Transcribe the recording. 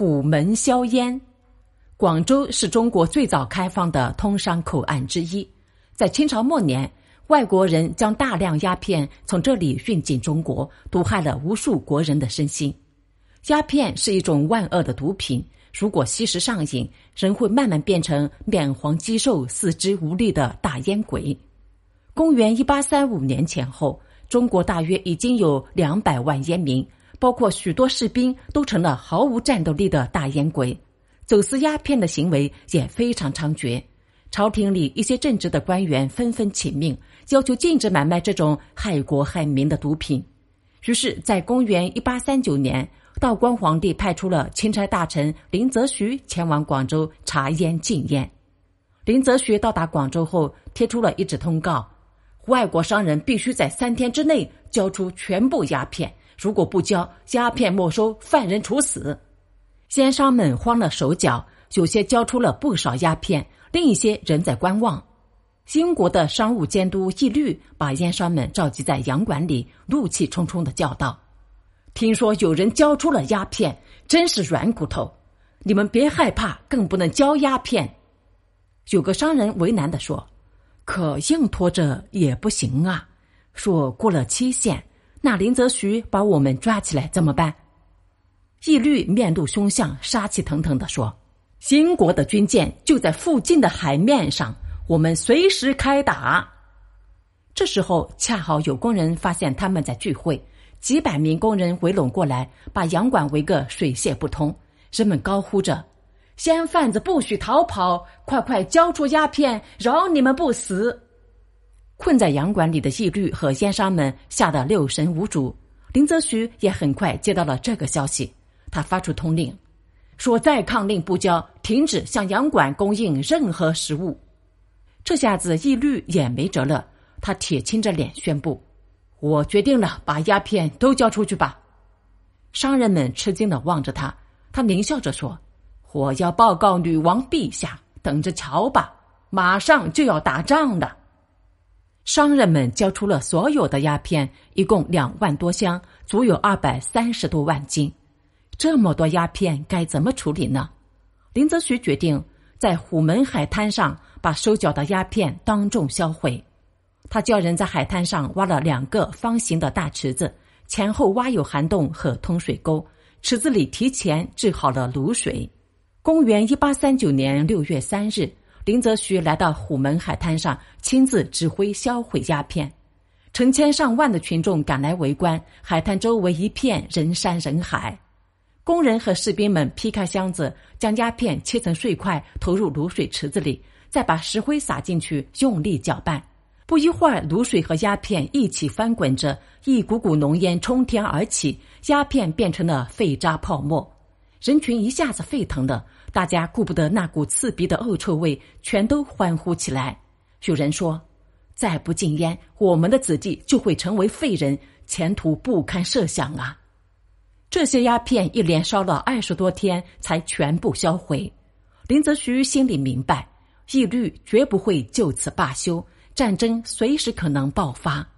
虎门销烟。广州是中国最早开放的通商口岸之一，在清朝末年，外国人将大量鸦片从这里运进中国，毒害了无数国人的身心。鸦片是一种万恶的毒品，如果吸食上瘾，人会慢慢变成面黄肌瘦、四肢无力的大烟鬼。公元一八三五年前后，中国大约已经有两百万烟民，包括许多士兵，都成了毫无战斗力的大烟鬼。走私鸦片的行为也非常猖獗，朝廷里一些正直的官员纷纷请命，要求禁止买卖这种害国害民的毒品。于是，在公元一八三九年，道光皇帝派出了钦差大臣林则徐前往广州查烟禁烟。林则徐到达广州后，贴出了一纸通告：外国商人必须在三天之内交出全部鸦片，如果不交，鸦片没收，犯人处死。奸商们慌了手脚，有些交出了不少鸦片，另一些仍在观望。英国的商务监督义律把烟商们召集在洋馆里，怒气冲冲的叫道：“听说有人交出了鸦片，真是软骨头！你们别害怕，更不能交鸦片。”有个商人为难的说：“可硬拖着也不行啊！说过了期限，那林则徐把我们抓起来怎么办？”义律面露凶相，杀气腾腾的说：“新国的军舰就在附近的海面上，我们随时开打。”这时候，恰好有工人发现他们在聚会，几百名工人围拢过来，把洋馆围个水泄不通。人们高呼着：“烟贩子不许逃跑，快快交出鸦片，饶你们不死！”困在洋馆里的义律和烟商们吓得六神无主。林则徐也很快接到了这个消息。他发出通令，说再抗令不交，停止向洋馆供应任何食物。这下子义律也没辙了，他铁青着脸宣布：“我决定了，把鸦片都交出去吧。”商人们吃惊的望着他，他狞笑着说：“我要报告女王陛下，等着瞧吧，马上就要打仗了。”商人们交出了所有的鸦片，一共两万多箱，足有二百三十多万斤。这么多鸦片该怎么处理呢？林则徐决定在虎门海滩上把收缴的鸦片当众销毁。他叫人在海滩上挖了两个方形的大池子，前后挖有涵洞和通水沟，池子里提前制好了卤水。公元一八三九年六月三日，林则徐来到虎门海滩上，亲自指挥销毁鸦片。成千上万的群众赶来围观，海滩周围一片人山人海。工人和士兵们劈开箱子，将鸦片切成碎块，投入卤水池子里，再把石灰撒进去，用力搅拌。不一会儿，卤水和鸦片一起翻滚着，一股股浓烟冲天而起，鸦片变成了废渣泡沫。人群一下子沸腾了，大家顾不得那股刺鼻的恶臭味，全都欢呼起来。有人说：“再不禁烟，我们的子弟就会成为废人，前途不堪设想啊！”这些鸦片一连烧了二十多天，才全部销毁。林则徐心里明白，义律绝不会就此罢休，战争随时可能爆发。